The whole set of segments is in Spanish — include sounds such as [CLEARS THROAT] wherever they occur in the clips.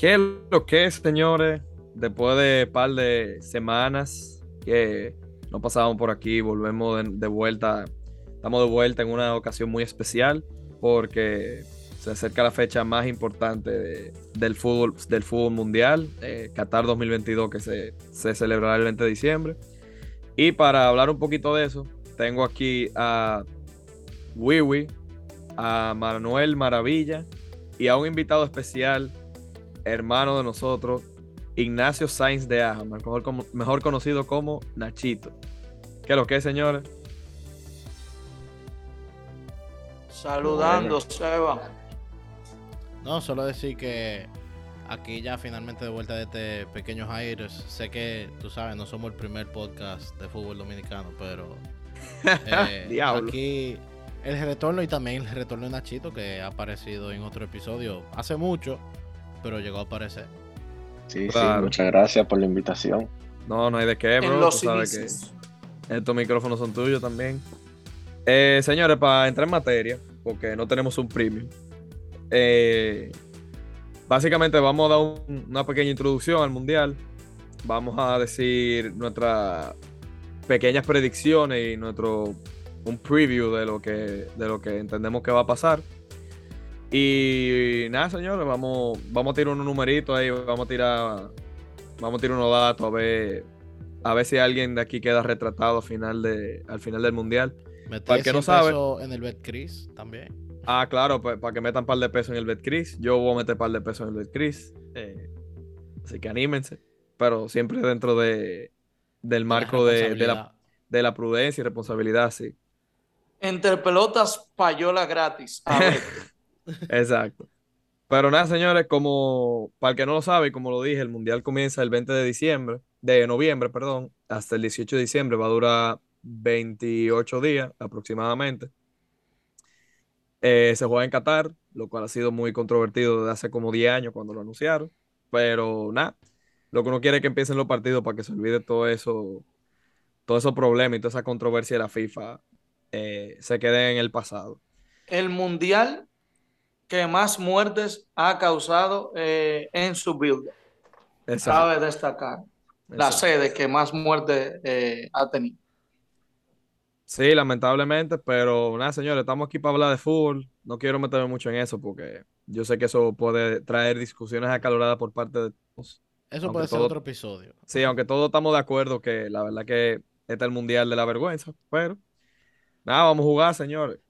¿Qué es lo que es, señores? Después de un par de semanas que no pasábamos por aquí, volvemos de, vuelta. Estamos de vuelta en una ocasión muy especial porque se acerca la fecha más importante del, fútbol, del fútbol mundial, eh, Qatar 2022, que se, se celebrará el 20 de diciembre. Y para hablar un poquito de eso, tengo aquí a Wiwi, a Manuel Maravilla y a un invitado especial, hermano de nosotros, Ignacio Sainz de Aja, mejor, mejor conocido como Nachito. ¿Qué es lo que es, señores? Saludando, Seba. No, solo decir que aquí ya finalmente de vuelta de este Pequeños Aires. Sé que, tú sabes, no somos el primer podcast de fútbol dominicano, pero [LAUGHS] eh, aquí el retorno y también el retorno de Nachito que ha aparecido en otro episodio hace mucho, pero llegó a aparecer. Sí, sí, muchas gracias por la invitación. No, no hay de qué, bro. Tú sabes que estos micrófonos son tuyos también. Eh, señores, para entrar en materia, porque no tenemos un premium, eh, básicamente vamos a dar una pequeña introducción al mundial. Vamos a decir nuestras pequeñas predicciones y nuestro un preview de lo que, de lo que entendemos que va a pasar. Y nada, señores, vamos, vamos a tirar unos numeritos ahí, vamos a tirar, vamos a tirar unos datos a ver, a ver si alguien de aquí queda retratado al final, de, al final del mundial. para que no sabe. en el BetCris también. Ah, claro, para que metan un par de pesos en el BetCris. Yo voy a meter un par de pesos en el BetCris. Eh, así que anímense. Pero siempre dentro de, del marco de, de, la, de la prudencia y responsabilidad, sí. Entre pelotas, payola gratis. [LAUGHS] Exacto. Pero nada, señores, como para el que no lo sabe, como lo dije, el mundial comienza el 20 de diciembre, de noviembre, perdón, hasta el 18 de diciembre, va a durar 28 días aproximadamente. Eh, se juega en Qatar, lo cual ha sido muy controvertido desde hace como 10 años cuando lo anunciaron. Pero nada, lo que uno quiere es que empiecen los partidos para que se olvide todo eso, todo esos problemas y toda esa controversia de la FIFA eh, se quede en el pasado. El mundial que más muertes ha causado eh, en su build. Cabe destacar. La sede que más muertes eh, ha tenido. Sí, lamentablemente, pero nada, señores, estamos aquí para hablar de fútbol. No quiero meterme mucho en eso porque yo sé que eso puede traer discusiones acaloradas por parte de todos. Eso puede ser otro episodio. Sí, aunque todos estamos de acuerdo que la verdad que este es el mundial de la vergüenza, pero nada, vamos a jugar, señores.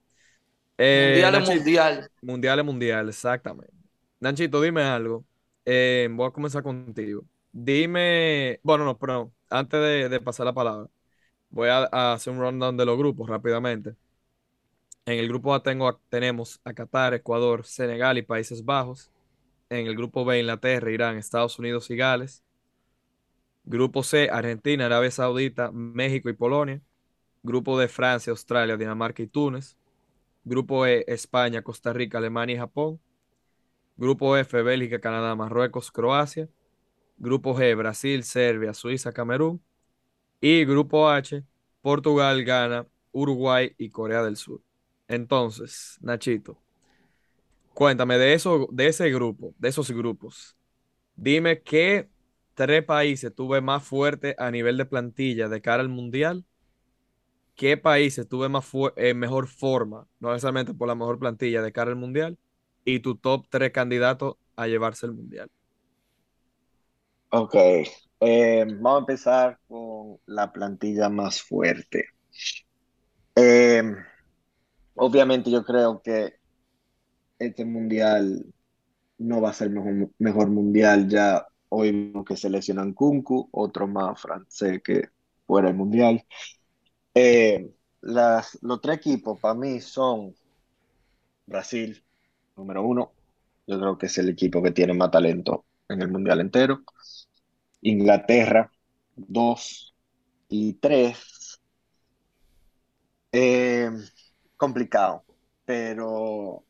Eh, mundial es mundial. Mundial es mundial, exactamente. Nanchito, dime algo. Eh, voy a comenzar contigo. Dime, bueno, no, pero antes de, pasar la palabra, voy a, hacer un rundown de los grupos rápidamente. En el grupo A tengo, tenemos a Qatar, Ecuador, Senegal y Países Bajos. En el grupo B, Inglaterra, Irán, Estados Unidos y Gales. Grupo C, Argentina, Arabia Saudita, México y Polonia. Grupo D, Francia, Australia, Dinamarca y Túnez. Grupo E, España, Costa Rica, Alemania y Japón. Grupo F, Bélgica, Canadá, Marruecos, Croacia. Grupo G, Brasil, Serbia, Suiza, Camerún. Y Grupo H, Portugal, Ghana, Uruguay y Corea del Sur. Entonces, Nachito, cuéntame de eso, de ese grupo, de esos grupos. Dime qué tres países tuve más fuerte a nivel de plantilla de cara al mundial qué países tuve más eh, mejor forma, no necesariamente por la mejor plantilla de cara al mundial, y tu top tres candidatos a llevarse el mundial. Ok, eh, vamos a empezar con la plantilla más fuerte. Eh, obviamente yo creo que este mundial no va a ser mejor, mundial. Ya hoy que seleccionan Kunku, otro más francés que fuera el mundial. Eh, las, los tres equipos para mí son Brasil, número uno. Yo creo que es el equipo que tiene más talento en el mundial entero. Inglaterra, dos. Y tres. Eh, complicado, pero,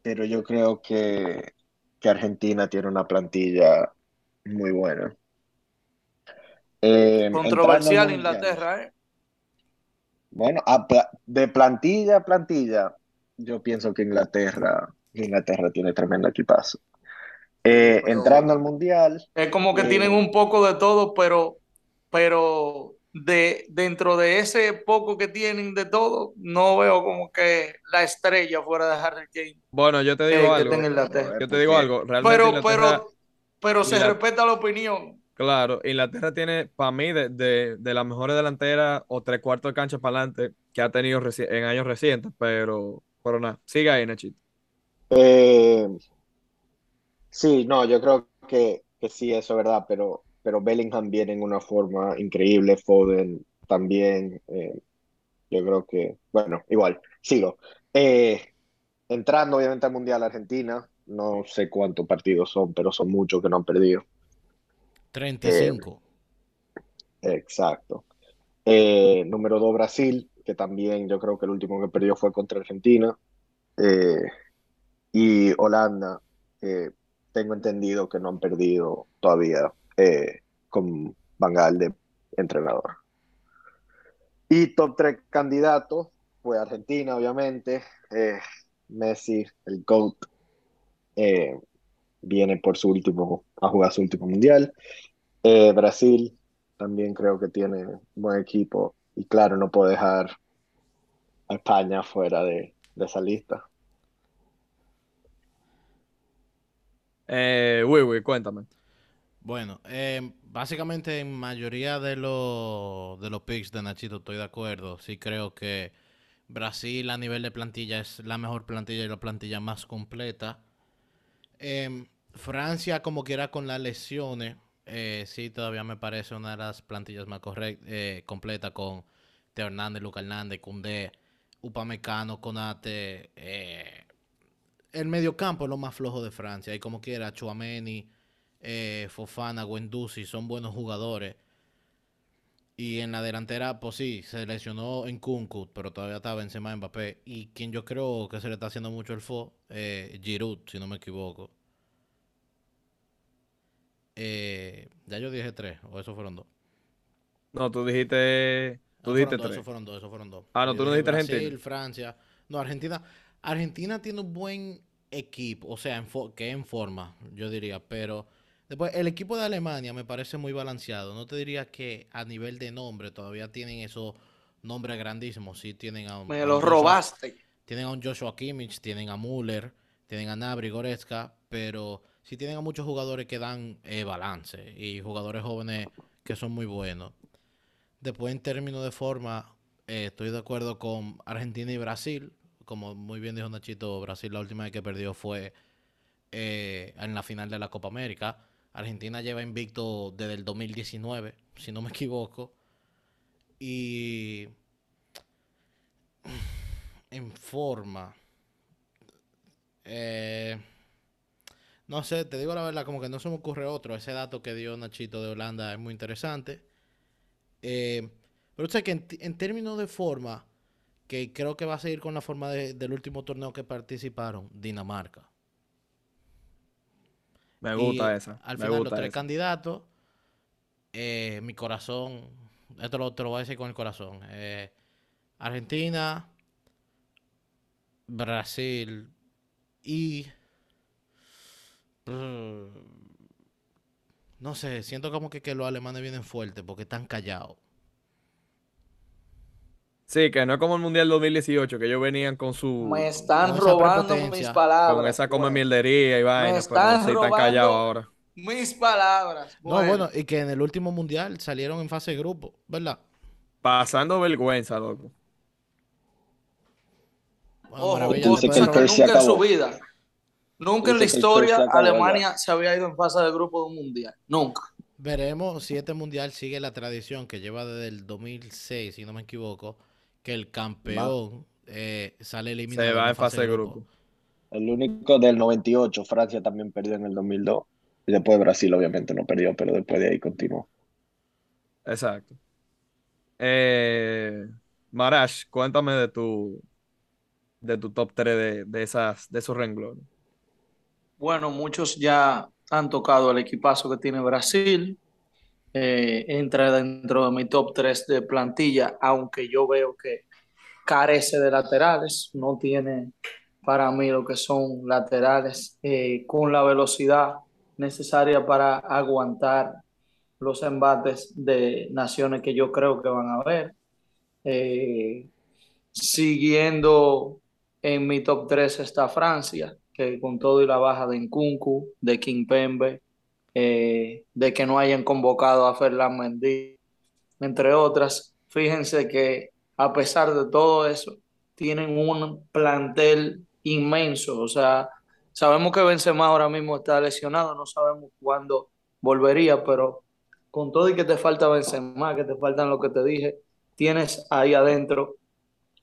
pero yo creo que, que Argentina tiene una plantilla muy buena. Eh, Controversial Inglaterra, ¿eh? Bueno, de plantilla a plantilla, yo pienso que Inglaterra, Inglaterra tiene tremendo equipazo. Eh, entrando al mundial. Es como que tienen un poco de todo, pero, pero de, dentro de ese poco que tienen de todo, no veo como que la estrella fuera de Harry Kane. Bueno, yo te digo algo. Yo te digo algo. Realmente pero, pero, pero se respeta la opinión. Claro, Inglaterra tiene, para mí, de, de, de las mejores delanteras o tres cuartos de cancha para adelante que ha tenido en años recientes, pero, pero nada, siga ahí, Nachito. Eh, sí, no, yo creo que, que sí, eso es verdad, pero pero Bellingham viene en una forma increíble, Foden también, eh, yo creo que, bueno, igual, sigo. Eh, entrando obviamente al Mundial Argentina, no sé cuántos partidos son, pero son muchos que no han perdido. 35. Eh, exacto. número 2 Brasil, que también yo creo que el último que perdió fue contra Argentina. y Holanda, tengo entendido que no han perdido todavía eh, con Bangal de entrenador. Y top 3 candidatos, fue Argentina, obviamente. Eh, Messi, el GOAT, eh, viene por su último, a jugar su último mundial. Brasil también creo que tiene un buen equipo. Y claro, no puedo dejar a España fuera de, esa lista. Eh, uy, cuéntame. Bueno, eh, básicamente en mayoría de, los de los picks de Nachito estoy de acuerdo. Sí creo que Brasil a nivel de plantilla es la mejor plantilla y la plantilla más completa. Em, Francia, como quiera con las lesiones, eh, sí todavía me parece una de las plantillas más eh, completas con Teo Hernández, Luca Hernández, Cundé, Upamecano, Conate. Eh, el mediocampo es lo más flojo de Francia. Y como quiera, Chuameni eh, Fofana, Guendouzi son buenos jugadores. Y en la delantera, pues sí, se lesionó en Kunku, pero todavía estaba encima de Mbappé. Y quien yo creo que se le está haciendo mucho el fo, eh, Giroud, si no me equivoco. Eh, ya yo dije tres, o esos fueron dos. No, tú dijiste. Tú dijiste tres. esos fueron dos, esos fueron dos. Ah, no, tú no dijiste Brasil, Argentina. Francia. No, Argentina. Argentina tiene un buen equipo, o sea, en que en forma, yo diría, pero Después, el equipo de Alemania me parece muy balanceado. No te diría que a nivel de nombre todavía tienen esos nombres grandísimos. Sí, tienen a Me los robaste. Tienen a un Joshua Kimmich, tienen a Müller, tienen a Nabri, Goretzka, pero sí tienen a muchos jugadores que dan eh, balance y jugadores jóvenes que son muy buenos. Después, en términos de forma, eh, estoy de acuerdo con Argentina y Brasil. Como muy bien dijo Nachito, Brasil la última vez que perdió fue eh, en la final de la Copa América. Argentina lleva invicto desde el 2019, si no me equivoco. Y en forma. Eh, no sé, te digo la verdad, como que no se me ocurre otro. Ese dato que dio Nachito de Holanda es muy interesante. Eh, pero sé que en, términos de forma, que creo que va a seguir con la forma del último torneo que participaron, Dinamarca. Me gusta esa. Al final, los tres candidatos, eh, mi corazón, esto lo, te lo voy a decir con el corazón. Eh, Argentina, Brasil y. no sé, siento como que, que los alemanes vienen fuertes porque están callados. Sí, que no es como el Mundial 2018, que ellos venían con su... Me están robando mis palabras. Con esa come mieldería y vaina, están pero sí están callados ahora. Mis palabras. No, bueno, y que en el último Mundial salieron en fase de grupo, ¿verdad? Pasando vergüenza, loco. nunca en su vida, nunca en la historia Alemania se había ido en fase de grupo de un Mundial. Nunca. Veremos si este Mundial sigue la tradición que lleva desde el 2006, si no me equivoco, que el campeón eh, sale eliminado. Se va en fase de grupo. El único del 98, Francia también perdió en el 2002. Y después Brasil obviamente no perdió, pero después de ahí continuó. Exacto. Eh, Marash, cuéntame de tu de tu top 3 de, esas, de esos renglones. Bueno, muchos ya han tocado el equipazo que tiene Brasil. Eh, entra dentro de mi top 3 de plantilla, aunque yo veo que carece de laterales, no tiene para mí lo que son laterales eh, con la velocidad necesaria para aguantar los embates de naciones que yo creo que van a haber. Eh, siguiendo en mi top 3 está Francia, que con todo y la baja de Nkunku, de Kimpembe, eh, de que no hayan convocado a Ferland Mendy, entre otras, fíjense que a pesar de todo eso, tienen un plantel inmenso, o sea, sabemos que Benzema ahora mismo está lesionado, no sabemos cuándo volvería, pero con todo y que te falta Benzema, que te faltan lo que te dije, tienes ahí adentro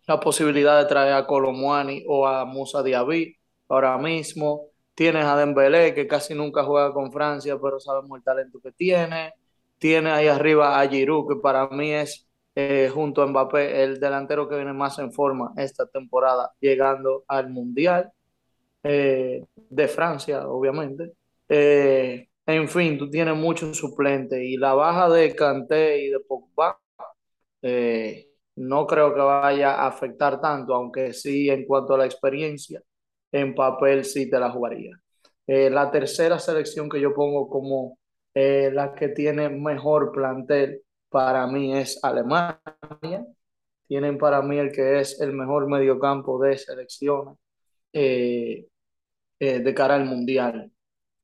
la posibilidad de traer a Colomuani o a Musa Diaby ahora mismo. Tienes a Dembélé, que casi nunca juega con Francia, pero sabemos el talento que tiene. Tiene ahí arriba a Giroud, que para mí es, eh, junto a Mbappé, el delantero que viene más en forma esta temporada, llegando al Mundial eh, de Francia, obviamente. Eh, en fin, tú tienes muchos suplentes y la baja de Kanté y de Pogba no creo que vaya a afectar tanto, aunque sí en cuanto a la experiencia, en papel sí te la jugaría. Eh, la tercera selección que yo pongo como eh, la que tiene mejor plantel para mí es Alemania. Tienen para mí el que es el mejor mediocampo de selecciones eh, de cara al Mundial.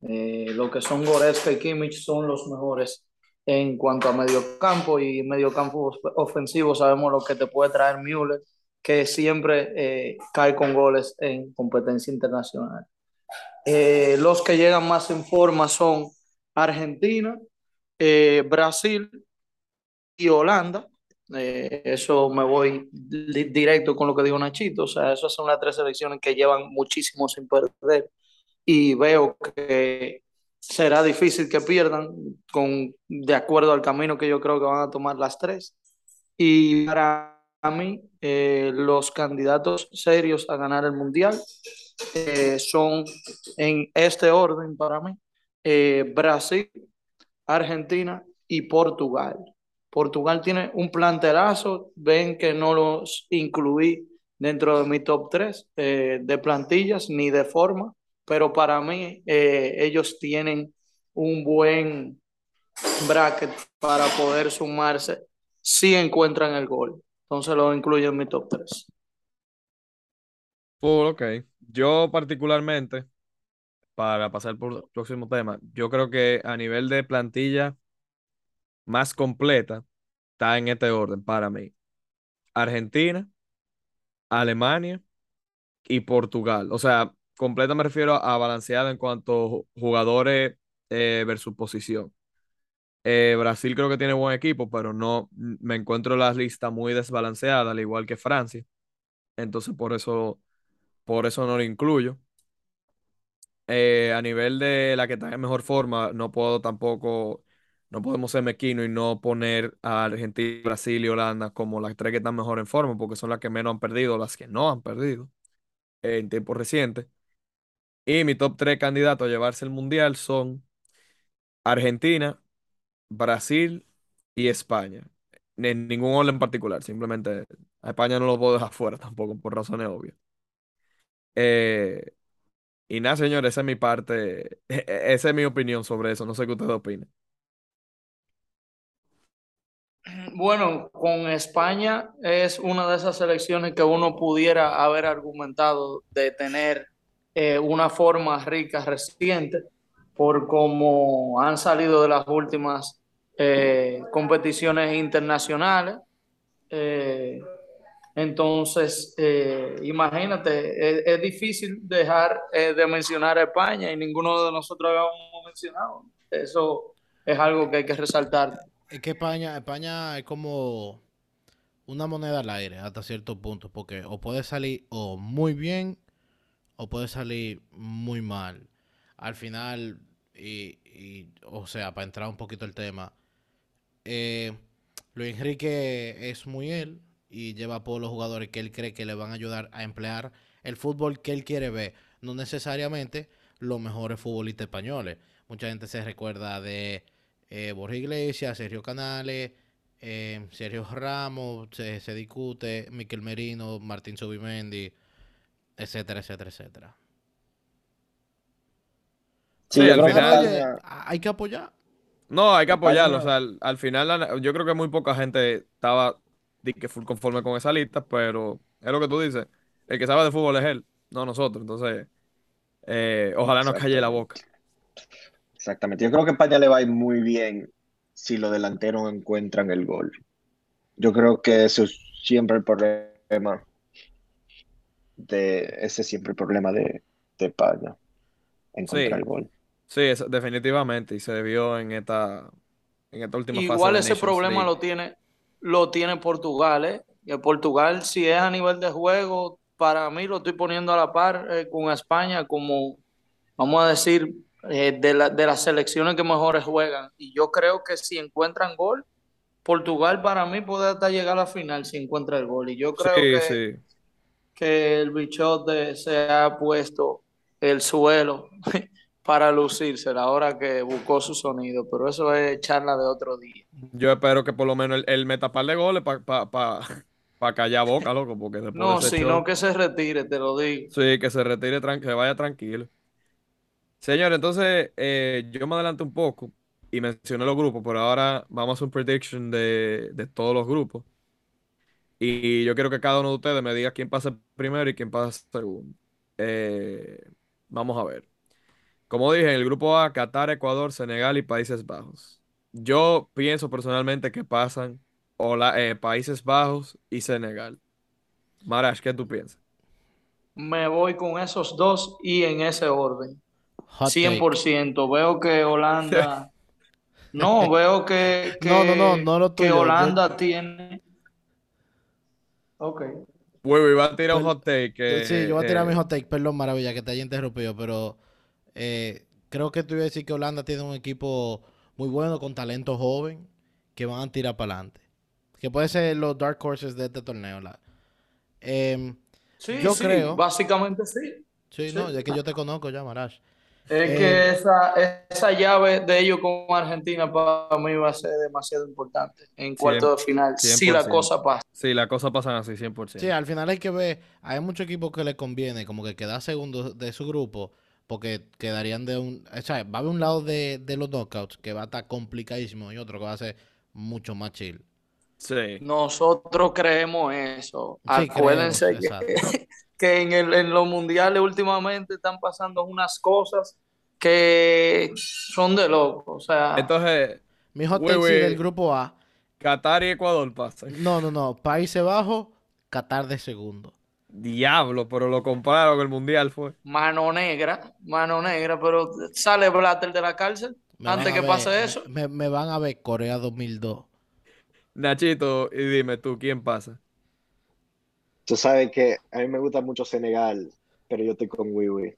lo que son Goretzka y Kimmich son los mejores en cuanto a medio campo y medio campo ofensivo, sabemos lo que te puede traer Müller, que siempre eh, cae con goles en competencia internacional. Eh, los que llegan más en forma son Argentina, eh, Brasil y Holanda. eso me voy directo con lo que dijo Nachito. O sea, esas son las tres selecciones que llevan muchísimo sin perder. Y veo que será difícil que pierdan con, de acuerdo al camino que yo creo que van a tomar las tres. Y para mí, eh, los candidatos serios a ganar el Mundial eh, son en este orden para mí, eh, Brasil, Argentina y Portugal. Portugal tiene un planterazo, ven que no los incluí dentro de mi top 3 de plantillas ni de forma, pero para mí ellos tienen un buen bracket para poder sumarse si encuentran el gol. Entonces lo incluyo en mi top 3. ok. Yo particularmente, para pasar por el próximo tema, yo creo que a nivel de plantilla más completa, está en este orden para mí. Argentina, Alemania y Portugal. O sea, completa me refiero a balanceada en cuanto jugadores eh, versus posición. Eh, Brasil creo que tiene buen equipo, pero no me encuentro la lista muy desbalanceada, al igual que Francia. Entonces por eso, por eso no lo incluyo. Eh, a nivel de la que está en mejor forma, no puedo tampoco, no podemos ser mequino y no poner a Argentina, Brasil y Holanda como las tres que están mejor en forma, porque son las que menos han perdido, las que no han perdido en tiempos recientes. Y mi top 3 candidatos a llevarse el mundial son Argentina, Brasil y España. En ningún orden en particular, simplemente a España no lo puedo dejar fuera [LAUGHS] tampoco, por razones obvias. Eh, y nada, señores, esa es mi parte, [LAUGHS] e, e, esa es mi opinión sobre eso, no sé qué ustedes opinan. Bueno, con España es una de esas selecciones que uno pudiera haber argumentado de tener eh, una forma rica reciente por cómo han salido de las últimas eh, competiciones internacionales. Eh, entonces, imagínate, es, difícil dejar de mencionar a España y ninguno de nosotros habíamos mencionado. Eso es algo que hay que resaltar. Es que España, España es como una moneda al aire hasta cierto punto, porque o puede salir o muy bien o puede salir muy mal. Al final, y, o sea, para entrar un poquito el tema, eh, Luis Enrique es muy él y lleva por los jugadores que él cree que le van a ayudar a emplear el fútbol que él quiere ver, no necesariamente los mejores futbolistas españoles. Mucha gente se recuerda de eh, Borja Iglesias, Sergio Canales, eh, Sergio Ramos, se, se, discute, Miquel Merino, Martín Subimendi, etcétera, etcétera, etcétera. Sí, al final- España- hay que apoyar. No, hay que apoyarlo. O sea, al, al final yo creo que muy poca gente estaba que full conforme con esa lista, pero es lo que tú dices. El que sabe de fútbol es él, no nosotros. Entonces, eh, ojalá nos calle la boca. Exactamente. Yo creo que España le va a ir muy bien si los delanteros encuentran el gol. Yo creo que eso es siempre el problema de ese es siempre el problema de, de España. Encontrar Sí. el gol. Sí, eso- definitivamente. Y se vio en esta, en esta última fase Igual ese Nations problema League. lo tiene, lo tiene Portugal, ¿eh? Que Portugal, si es a nivel de juego, para mí lo estoy poniendo a la par eh, con España como, vamos a decir, eh, de, la- de las selecciones que mejores juegan. Y yo creo que si encuentran gol, Portugal para mí puede hasta llegar a la final si encuentra el gol. Y yo creo Sí, que, sí. que el bichote se ha puesto el suelo [LAUGHS] para lucirse la hora que buscó su sonido. Pero eso es charla de otro día. Yo espero que por lo menos él, él meta par de goles para pa, pa, pa callar boca, [LAUGHS] loco, porque después No, de sino show- que se retire, te lo digo. Sí, que se retire, que vaya tranquilo. Señor, entonces eh, yo me adelanto un poco y mencioné los grupos, pero ahora vamos a hacer un prediction de, de todos los grupos. Y yo quiero que cada uno de ustedes me diga quién pasa primero y quién pasa segundo. Eh, vamos a ver. Como dije, en el grupo A, Qatar, Ecuador, Senegal y Países Bajos. Yo pienso personalmente que pasan Hola- eh, Países Bajos y Senegal. Marash, ¿qué tú piensas? Me voy con esos dos y en ese orden. Hot take. 100%. Veo que Holanda... [LAUGHS] No, veo que, que, No, no, no, no lo que tuyo, yo- Holanda tiene... Ok. Uy, va a tirar un hot take. que, sí, yo voy a tirar eh, mi hot take, perdón, maravilla, que te haya interrumpido, pero eh, creo que tú ibas a decir que Holanda tiene un equipo muy bueno, con talento joven, que van a tirar para adelante. Que puede ser los dark horses de este torneo. la- Em, Sí, Yo sí, creo- básicamente sí. sí, Sí. no, ya que yo te conozco ya, Marash. Es Eh, que esa, esa llave de ellos con Argentina para mí va a ser demasiado importante en cuarto de final, si la 100%. cosa pasa. Sí, las cosas pasan así, 100%. Sí, al final hay que ver, hay muchos equipos que les conviene como que quedar segundo de su grupo, porque quedarían de un, o sea, va a haber un lado de, de los knockouts que va a estar complicadísimo y otro que va a ser mucho más chill. Sí. Nosotros creemos eso. Sí, Acuérdense creemos, que, [LAUGHS] que en, el, en los mundiales últimamente están pasando unas cosas que son de locos. O sea, Entonces, Mi hot güey. del grupo A, Qatar y Ecuador pasan. no, no, no, Países Bajos, Qatar de segundo. Diablo, pero lo compraron el mundial fue. mano negra, mano negra, pero sale Blatter de la cárcel Me antes que ver- pase eso. Me, me van a ver Corea 2002. Nachito, y dime tú, ¿quién pasa? Tú sabes que a mí me gusta mucho Senegal, pero yo estoy con Wiwi.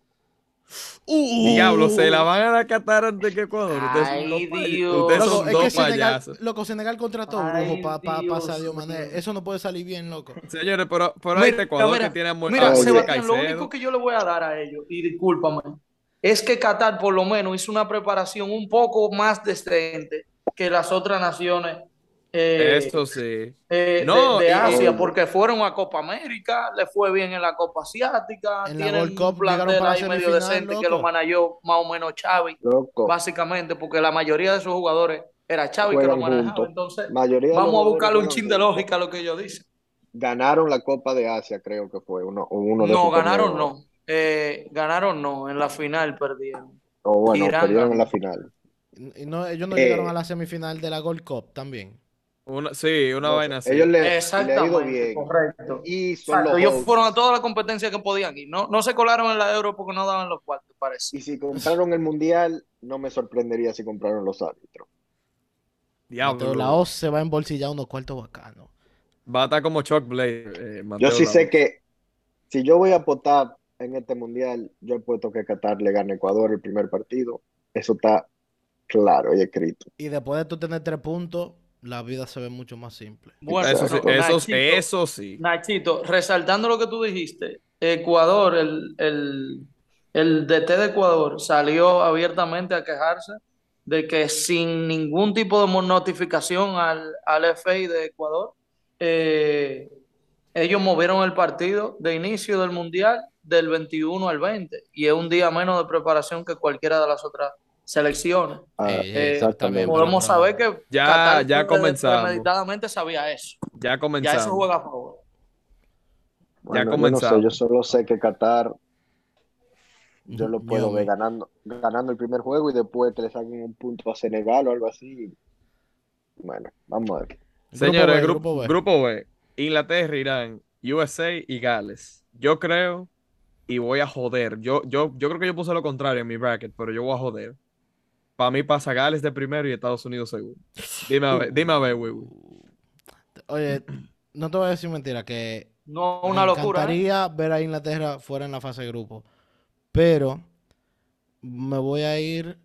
Diablo, se la van a dar a Qatar antes que Ecuador. Ustedes son Ay, dos, pay- Dios. ustedes Loco, son es dos que Senegal, payasos. loco, Senegal contrató Brujo para pa, pa Dios Sadio Mané. mío. Eso no puede salir bien, loco. Señores, pero, pero hay Mira, Ecuador mira, que tiene a Mo- Mira, a Oye. Sebastián, lo único que yo le voy a dar a ellos, y discúlpame, es que Qatar por lo menos hizo una preparación un poco más decente que las otras naciones eh, Eso sí. eh, No, de, Asia, y- porque fueron a Copa América, le fue bien en la Copa Asiática, En la tienen un Cup plantel para ahí medio semifinal, decente que lo manejó más o menos Xavi, Loco, básicamente, porque la mayoría de sus jugadores era Xavi que lo manejaba, juntos. entonces mayoría vamos a buscarle un chin de lógica a lo que ellos dicen. Ganaron la Copa de Asia, creo que fue uno, o uno de No, ganaron torneos. no. Eh, ganaron no, en la final perdieron. O bueno, Irán perdieron en la final. Y no, ellos no Eh, llegaron a la semifinal de la Gold Cup también. Una, sí, una No, vaina así. Ellos le, le ha ido Exactamente, bien. correcto. Y son Exacto, los ellos hosts. fueron a todas las competencias que podían ir. No, no se colaron en la Euro porque no daban los cuartos, parece. Y si compraron el mundial, no me sorprendería si compraron los árbitros. Diablo. Mateo Laos se va a embolsillar unos cuartos bacanos. Va a estar como Chuck Blade. eh, Yo sí sé que si yo voy a apostar en este mundial, yo he puesto que Qatar le gane a Ecuador el primer partido. Eso está claro y escrito. Y después de tú tener tres puntos, la vida se ve mucho más simple. Bueno, Eso sí, pero, eso, Nachito, eso sí. Nachito, resaltando lo que tú dijiste, Ecuador, el, el, el DT de Ecuador salió abiertamente a quejarse de que sin ningún tipo de notificación al, al FI de Ecuador, eh, ellos movieron el partido de inicio del Mundial del 21 al 20 y es un día menos de preparación que cualquiera de las otras selecciones. Ah, Eh, exactamente. Podemos saber que Ya- Qatar ya comenzamos. premeditadamente sabía eso. Ya Ya eso comenzamos. juega a favor. Bueno, yo no comenzamos. sé, yo solo sé que Qatar yo lo puedo ver ganando, ganando el primer juego y después que le saquen un punto a Senegal o algo así. Bueno, vamos a ver. Señores, B, grupo, B. grupo B. Inglaterra, Irán, USA y Gales. Yo creo y voy a joder. Yo, yo, yo creo que yo puse lo contrario en mi bracket, pero yo voy a joder. Para mí pasa Gales de primero y Estados Unidos segundo. Dime a ver, dime a ver. Oye, no te voy a decir mentira, que No me una locura. ¿eh? encantaría ver a Inglaterra fuera en la fase de grupo, pero me voy a ir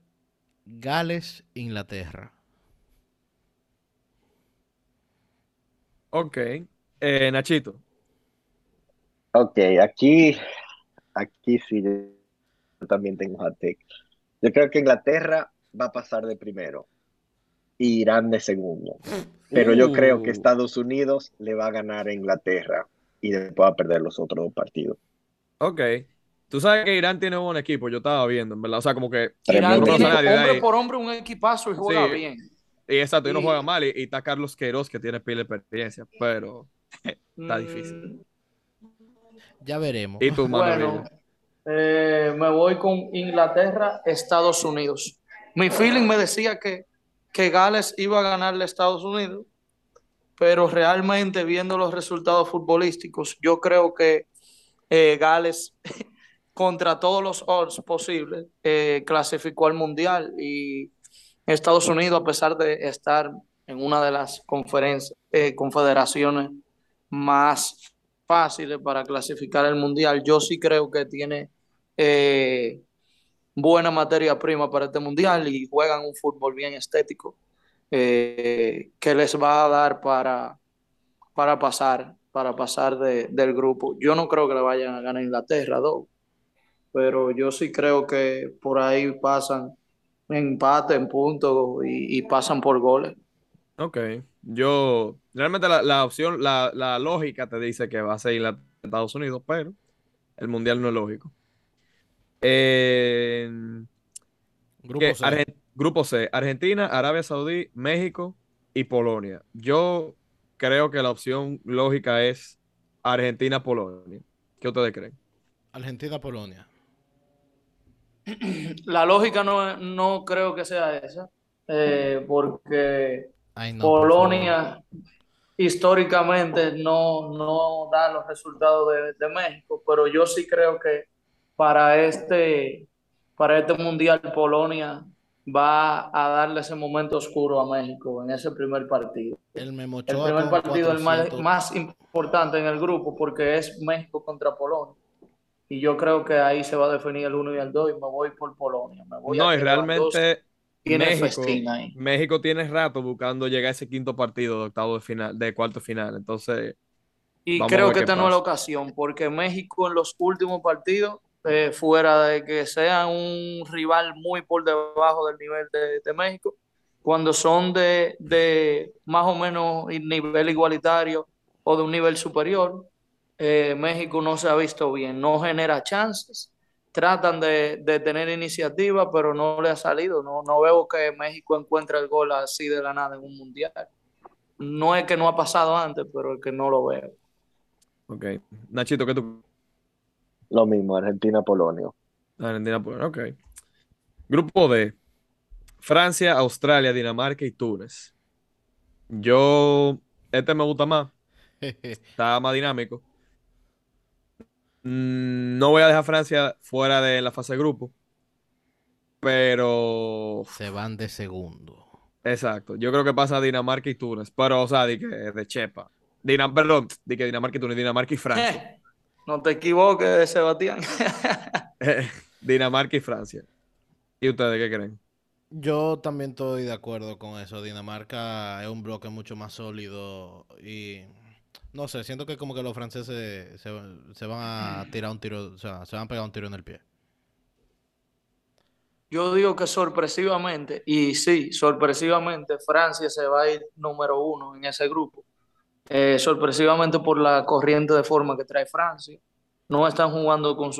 Gales-Inglaterra. Ok. Eh, Nachito. Ok, aquí, aquí sí yo también tengo take. Yo creo que Inglaterra va a pasar de primero y Irán de segundo. Pero yo creo que Uh. Estados Unidos le va a ganar a Inglaterra y después va a perder los otros dos partidos. Ok. Tú sabes que Irán tiene un buen equipo, yo estaba viendo, en verdad. O sea, como que. Irán no tiene hombre ahí. por hombre un equipazo y juega Sí. bien. Y exacto, y no juega mal. Y, y está Carlos Queiroz, que tiene pila de experiencia, pero está difícil. Mm, Ya veremos. ¿Y tú, Manuel? Bueno, eh, me voy con Inglaterra, Estados Unidos. Mi feeling me decía que, que Gales iba a ganarle a Estados Unidos, pero realmente viendo los resultados futbolísticos, yo creo que eh, Gales, [LAUGHS] contra todos los odds posibles, eh, clasificó al Mundial y Estados Unidos, a pesar de estar en una de las conferencias, eh, confederaciones más fáciles para clasificar el mundial. Yo sí creo que tiene buena materia prima para este mundial y juegan un fútbol bien estético eh, que les va a dar para, para pasar, para pasar de- del grupo. Yo no creo que le vayan a ganar Inglaterra, dos, pero yo sí creo que por ahí pasan empate, en puntos y, pasan por goles. Ok. Yo. Realmente la, la opción, la, la lógica te dice que va a ser Estados Unidos, pero el mundial no es lógico. Eh, Grupo. C. Argen- Grupo C, Argentina, Arabia Saudí, México y Polonia. Yo creo que la opción lógica es Argentina-Polonia. ¿Qué ustedes creen? Argentina-Polonia. [CLEARS THROAT] La lógica no, no creo que sea esa, eh, porque Ay, no, por Polonia históricamente no, no da los resultados de, de México, pero yo sí creo que para este, para este mundial Polonia va a darle ese momento oscuro a México en ese primer partido. El Memo El primer partido el más, 400. más importante en el grupo porque es México contra Polonia. Y yo creo que ahí se va a definir el 1 y el 2 y me voy por Polonia. Me voy No, a y realmente tiene México, ahí. México tiene rato buscando llegar a ese quinto partido de octavo de final, de cuarto final. Entonces, Y creo que esta no es la ocasión, porque México en los últimos partidos, eh, fuera de que sea un rival muy por debajo del nivel de, de México, cuando son de, de más o menos nivel igualitario o de un nivel superior, eh, México no se ha visto bien, no genera chances, tratan de, de tener iniciativa, pero no le ha salido. No, no veo que México encuentre el gol así de la nada en un mundial. No es que no ha pasado antes, pero es que no lo veo. ok. Nachito, ¿qué tú? Lo mismo, Argentina-Polonia. Argentina, Polonia, ok. Grupo D. Francia, Australia, Dinamarca y Túnez. Yo, este me gusta más, [LAUGHS] está más dinámico. Mm, No voy a dejar a Francia fuera de la fase de grupo, pero Se van de segundo. exacto. Yo creo que pasa Dinamarca y Túnez, pero o sea, de que de Chepa. Dinam, perdón, de que Dinamarca y Túnez, Dinamarca y Francia. No te equivoques, Sebastián. [LAUGHS] Dinamarca y Francia. ¿Y ustedes qué creen? Yo también estoy de acuerdo con eso. Dinamarca es un bloque mucho más sólido y no sé, siento que como que los franceses se, se van a tirar un tiro, o sea, se van a pegar un tiro en el pie. Yo digo que sorpresivamente, y sí, sorpresivamente, Francia se va a ir número uno en ese grupo. Eh, sorpresivamente por la corriente de forma que trae Francia. no están jugando con,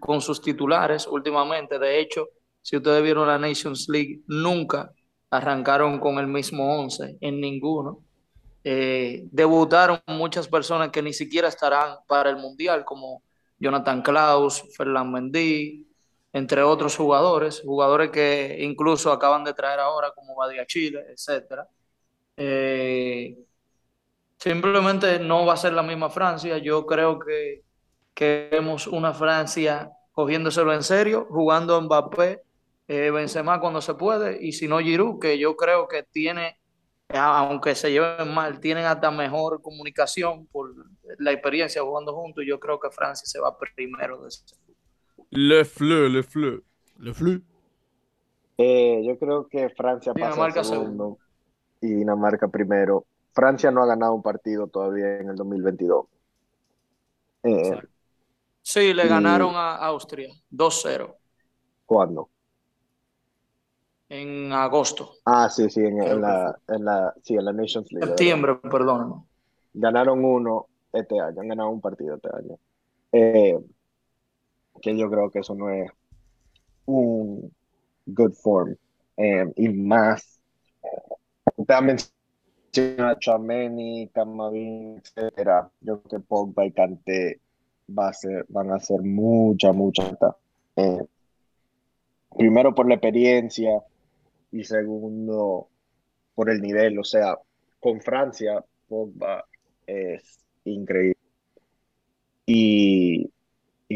con sus titulares últimamente. De hecho, si ustedes vieron la Nations League, nunca arrancaron con el mismo 11 en ninguno. Eh, debutaron muchas personas que ni siquiera estarán para el Mundial, como Jonathan Klaus, Fernand Mendy, entre otros jugadores, jugadores que incluso acaban de traer ahora, como Badia Chile, etc. simplemente no va a ser la misma Francia. Yo creo que, que vemos una Francia cogiéndoselo en serio, jugando Mbappé, eh, Benzema cuando se puede, y si no Giroud, que yo creo que tiene aunque se lleven mal, tienen hasta mejor comunicación por la experiencia jugando juntos. Yo creo que Francia se va primero de ese Le Fleu, Le Fleu. Le Fleu. Eh, yo creo que Francia pasa segundo, y Dinamarca primero. Francia no ha ganado un partido todavía en el 2022. Eh, sí, le ganaron a Austria 2-0. ¿Cuándo? en agosto. Ah, sí, sí, en, la, en, la, sí, en la Nations League. Septiembre, perdón. Ganaron uno este año, han ganado un partido este año. Eh, que yo creo que eso no es un good form. Eh, y más, también a Chameni, Camavín, etcétera. Yo creo que Pogba y Kanté va a ser, van a ser mucha, mucha. Eh, primero por la experiencia, y segundo por el nivel. O sea, con Francia, Pogba es increíble. Y,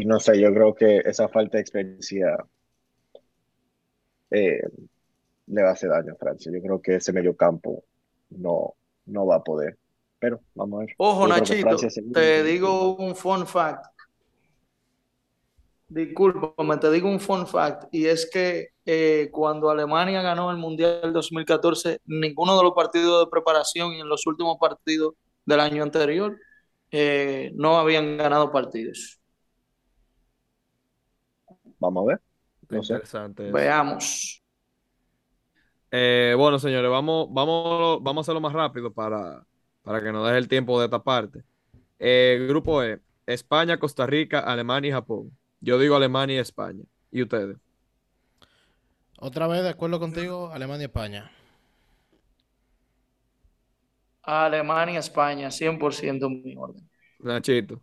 no sé, yo creo que esa falta de experiencia eh, le va a hacer daño a Francia. Yo creo que ese medio campo no, no va a poder. Pero vamos a ver. Ojo, Nachito, te digo un fun fact. Disculpame, te digo un fun fact, y es que eh, cuando Alemania ganó el Mundial 2014, ninguno de los partidos de preparación y en los últimos partidos del año anterior eh, no habían ganado partidos. Vamos a ver. Interesante. Veamos. Eh, bueno, señores, vamos, vamos, vamos a hacerlo más rápido para, para que nos deje el tiempo de esta parte. grupo E, España, Costa Rica, Alemania y Japón. Yo digo Alemania y España. ¿Y ustedes? Otra vez, de acuerdo contigo, Alemania y España. Alemania, España, 100% mi orden. Nachito.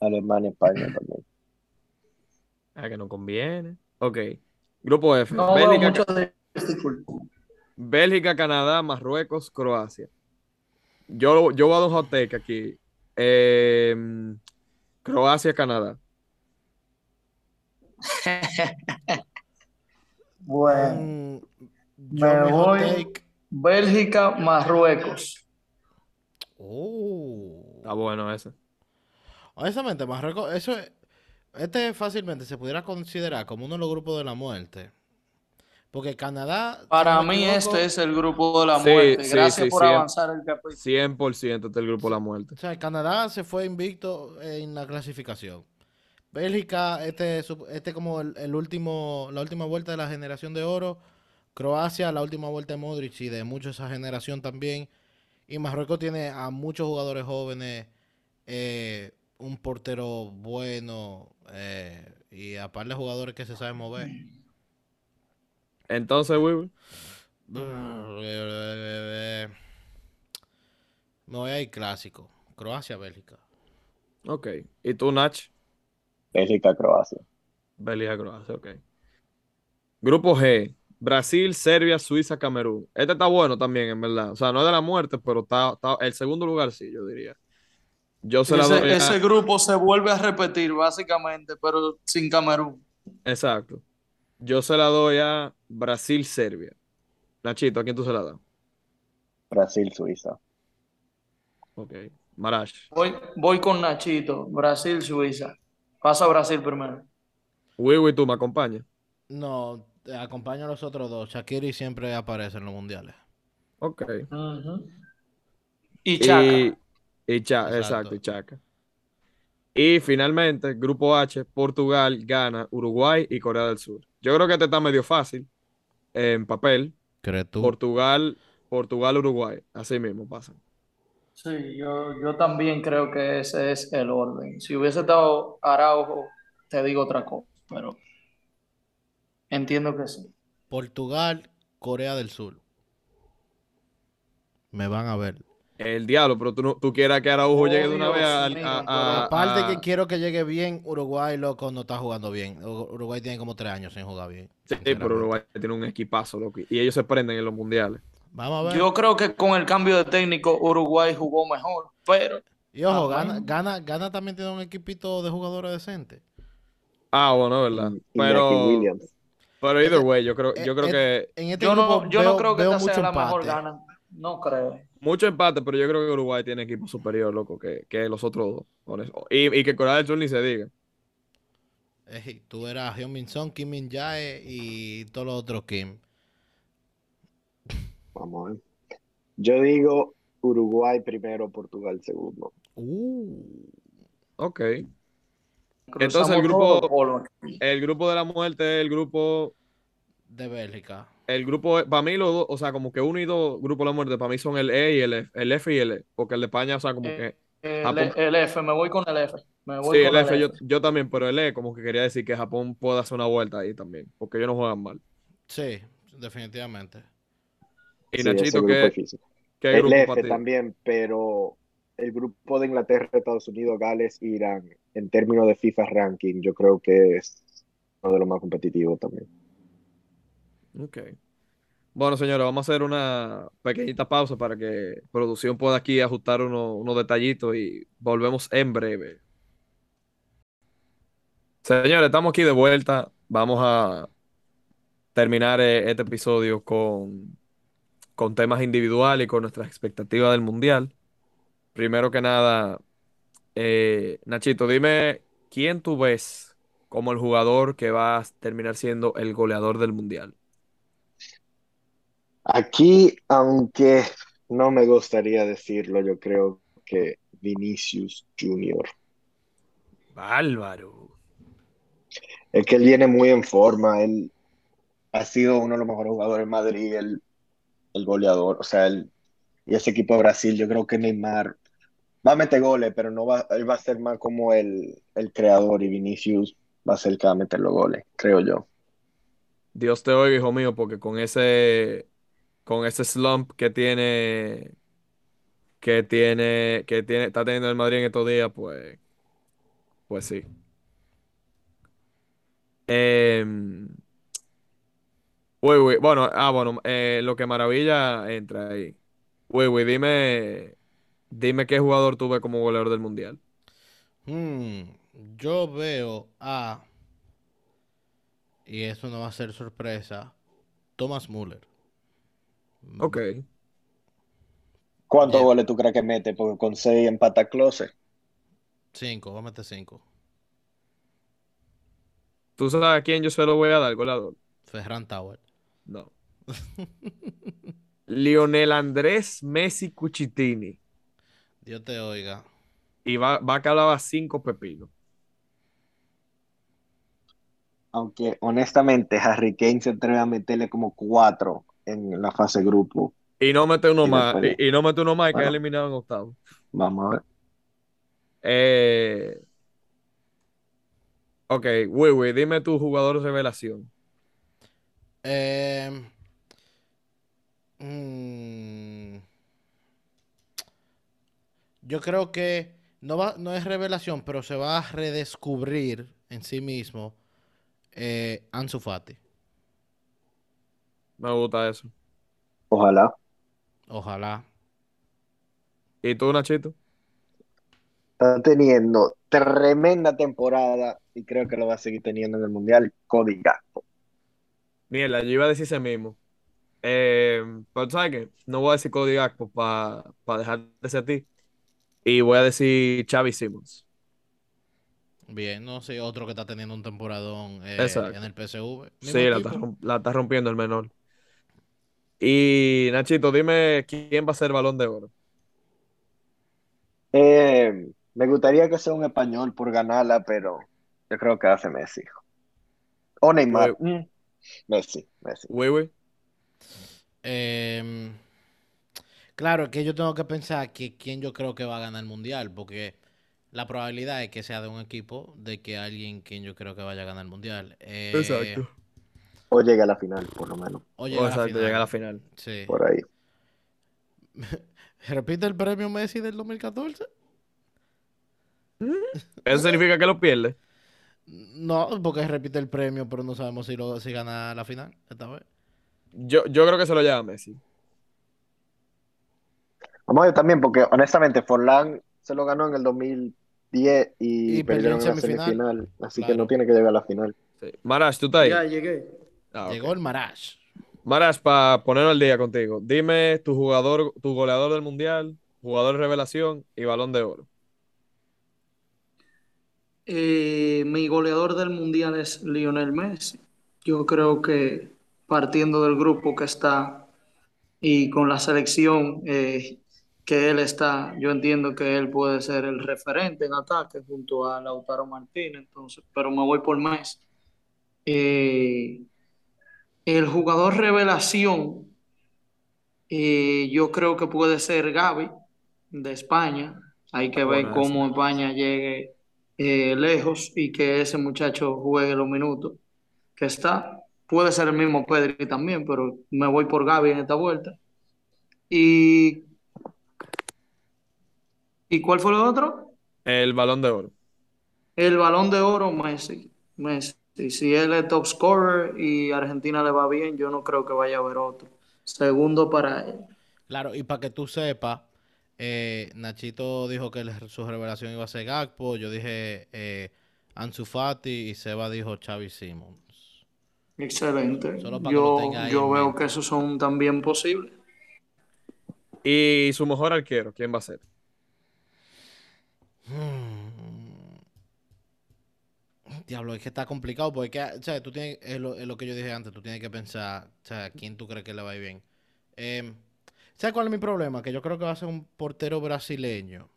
Alemania, España también. Ah, que no conviene. Ok. Grupo F. No, Bélgica, este Bélgica, Canadá, Marruecos, Croacia. Yo, yo voy a dar un hot take aquí. Em, Croacia, Canadá. [LAUGHS] bueno, mm, me voy Bélgica, Marruecos. Oh. Está bueno ese. Honestamente, Marruecos, eso este fácilmente se pudiera considerar como uno de los grupos de la muerte. Porque Canadá. Para mí, este es el grupo de la muerte. Gracias por avanzar el capítulo. 100% este es el grupo de la muerte. O sea, Canadá se fue invicto en la clasificación. Bélgica, este, este como el, último, la última vuelta de la generación de oro. Croacia, la última vuelta de Modric y de mucho esa generación también. Y Marruecos tiene a muchos jugadores jóvenes, eh, un portero bueno eh, y aparte de jugadores que se saben mover. Entonces, Will. Me voy a ir clásico. Croacia, Bélgica. Ok. ¿Y tú, Nach? Bélgica, Croacia. Bélgica, Croacia, ok. Grupo G, Brasil, Serbia, Suiza, Camerún. Este está bueno también, en verdad. O sea, no es de la muerte, pero está, el segundo lugar sí, yo diría. Yo se ese, ese grupo se vuelve a repetir, básicamente, pero sin Camerún. Exacto. Yo se la doy a Brasil, Serbia. Nachito, ¿a quién tú se la das? Brasil, Suiza. Ok. Marash. Voy, voy con Nachito, Brasil, Suiza. Pasa a Brasil primero. Wiwi, ¿tú me acompañas? No, acompaño a los otros dos. Shakiri siempre aparece en los mundiales. Ok. Y Chaca. Y, Chaca, exacto. y Chaca. Y finalmente, Grupo H, Portugal, Ghana, Uruguay y Corea del Sur. Yo creo que este está medio fácil en papel. ¿Crees tú? Portugal, Portugal, Uruguay. Así mismo pasan. Sí, yo, yo también creo que ese es el orden. Si hubiese estado Araujo, te digo otra cosa, pero entiendo que sí. Portugal, Corea del Sur. Me van a ver. El diablo, pero tú, no, tú quieras que Araujo Oh, llegue de una Dios vez a, mío, a- pero a- Aparte a- que quiero que llegue bien, Uruguay, loco, no está jugando bien. Ur- Uruguay tiene como tres años sin jugar bien. Sí, pero Uruguay tiene un equipazo, loco. Y ellos se prenden en los mundiales. Vamos a ver. Yo creo que con el cambio de técnico Uruguay jugó mejor, pero y ojo, Ah, gana, gana, gana también tiene un equipito de jugadores decentes. Ah, bueno, verdad. Pero, pero either way, yo creo, Eh, yo creo eh, que En este yo no, yo no creo que esta sea la mejor gana. No creo. Mucho empate, pero yo creo que Uruguay tiene equipo superior, loco, que, que los otros dos. con eso. Y, y que Corea del Sur ni se diga. Ey, tú eras Hyun Min Son, Kim Min Jae y todos los otros Kim. Vamos a ver. Yo digo Uruguay primero, Portugal segundo. Uh, Ok. Cruzamos Entonces, el grupo-. El grupo de la muerte, el grupo. De Bélgica. El grupo, para mí, los dos, o sea, como que uno y dos grupos de la muerte, para mí son el E y el F. El F y el E. Porque el de España, o sea, como que. El, Japón. el F, me voy con el F. Me voy Sí, con el F, yo, yo también, pero el E, como que quería decir que Japón puede hacer una vuelta ahí también. Porque ellos no juegan mal. Sí, definitivamente. Y Sí, Nachito, ¿qué, qué El grupo F para ti? también, pero el grupo de Inglaterra, Estados Unidos, Gales, Irán, en términos de FIFA ranking, yo creo que es uno de los más competitivos también. Ok. Bueno, señores, vamos a hacer una pequeñita pausa para que producción pueda aquí ajustar uno- unos detallitos y volvemos en breve. Señores, estamos aquí de vuelta. Vamos a terminar eh, este episodio con, con temas individuales y con nuestras expectativas del Mundial. Primero que nada, eh, Nachito, dime quién tú ves como el jugador que va a terminar siendo el goleador del Mundial. Aquí, aunque no me gustaría decirlo, yo creo que Vinicius Junior. Bárbaro. Es que él viene muy en forma, él ha sido uno de los mejores jugadores en Madrid, el, el goleador, o sea, él, y ese equipo de Brasil, yo creo que Neymar va a meter goles, pero no va, él va a ser más como el, el creador y Vinicius va a ser el que va a meter los goles, creo yo. Dios te oiga, hijo mío, porque con ese, con ese slump que tiene, que tiene, que tiene, está teniendo el Madrid en estos días, pues, pues sí. Em, uy, uy, bueno, ah, bueno, eh, lo que maravilla entra ahí. Uy, uy, dime, dime qué jugador tuve como goleador del mundial. Hmm, yo veo a, y eso no va a ser sorpresa, Thomas Müller. Ok. ¿Cuántos goles tú crees que mete? Porque con seis empata Close. Cinco, va a meter cinco. ¿Tú sabes a quién yo se lo voy a dar, goleador? Ferran Tower. No. [LAUGHS] Lionel Andrés Messi Cuchitini. Dios te oiga. Y va, va a calar a cinco pepinos. Aunque honestamente Harry Kane se atreve a meterle como cuatro en la fase grupo. Y no mete uno Y más. Y, y no mete uno más y queda Bueno. eliminado en octavo. Vamos a ver. Eh, ok, Wiwi, dime tu jugador revelación. Em, mm, yo creo que no va, no es revelación, pero se va a redescubrir en sí mismo eh, Ansu Fati. Me gusta eso. Ojalá. Ojalá. ¿Y tú, Nachito? Está teniendo tremenda temporada y creo que lo va a seguir teniendo en el Mundial. Cody Gakpo. Mierda, yo iba a decir ese mismo. Eh, pero ¿sabes qué? No voy a decir Cody Gakpo para dejar de ser a ti. Y voy a decir Xavi Simons. Bien, no sé, otro que está teniendo un temporadón eh, en el PSV. Sí, la está, la está rompiendo el menor. Y Nachito, dime quién va a ser balón de oro. Eh, me gustaría que sea un español por ganarla, pero yo creo que hace Messi. O Neymar. Mm, Messi, Messi. Wiwi. Em, Claro, que yo tengo que pensar que quién yo creo que va a ganar el mundial, porque la probabilidad es que sea de un equipo de que alguien quien yo creo que vaya a ganar el mundial. Eh, Exacto. O llegue a la final, por lo menos. O O llegar a la final. llega a la final. Sí. Por ahí. [LAUGHS] ¿Repite el premio Messi del 2014? [LAUGHS] Eso significa que lo pierde. No, porque repite el premio, pero no sabemos si, lo, si gana la final esta vez. Yo, yo creo que se lo lleva Messi. Vamos a ver también, porque honestamente Forlán se lo ganó en el 2010 y, Y perdió perdieron en la semifinal. semifinal. Así que no tiene que llegar a la final. Sí. Marash, ¿tú estás ahí? Ya llegué. Ah. Llegó el Marash. Marash, para ponernos al día contigo, dime tu jugador, tu goleador del mundial, jugador de revelación y balón de oro. Eh, mi goleador del mundial es Lionel Messi. Yo creo que partiendo del grupo que está y con la selección eh, que él está, yo entiendo que él puede ser el referente en ataque junto a Lautaro Martínez, entonces, pero me voy por Messi. Eh, el jugador revelación, eh, yo creo que puede ser Gaby de España. Hay que ver cómo España llegue eh, lejos y que ese muchacho juegue los minutos que está. Puede ser el mismo Pedri también, pero me voy por Gaby en esta vuelta. ¿Y, ¿y cuál fue el otro? El balón de oro. El balón de oro, Messi. Messi. Si él es top scorer y Argentina le va bien, yo no creo que vaya a haber otro. Segundo para él. Claro, y para que tú sepas, eh, Nachito dijo que el- su revelación iba a ser Gakpo, yo dije eh, Ansu Fati y Seba dijo Xavi Simons. Excelente. Solo para que lo Yo, ahí yo veo que esos son también posibles. Y su mejor arquero, ¿quién va a ser? Diablo, es que está complicado porque, o sea, tú tienes, es lo, es lo que yo dije antes, tú tienes que pensar, o sea, quién tú crees que le va a ir bien. Eh, ¿Sabes cuál es mi problema? Que yo creo que va a ser un portero brasileño.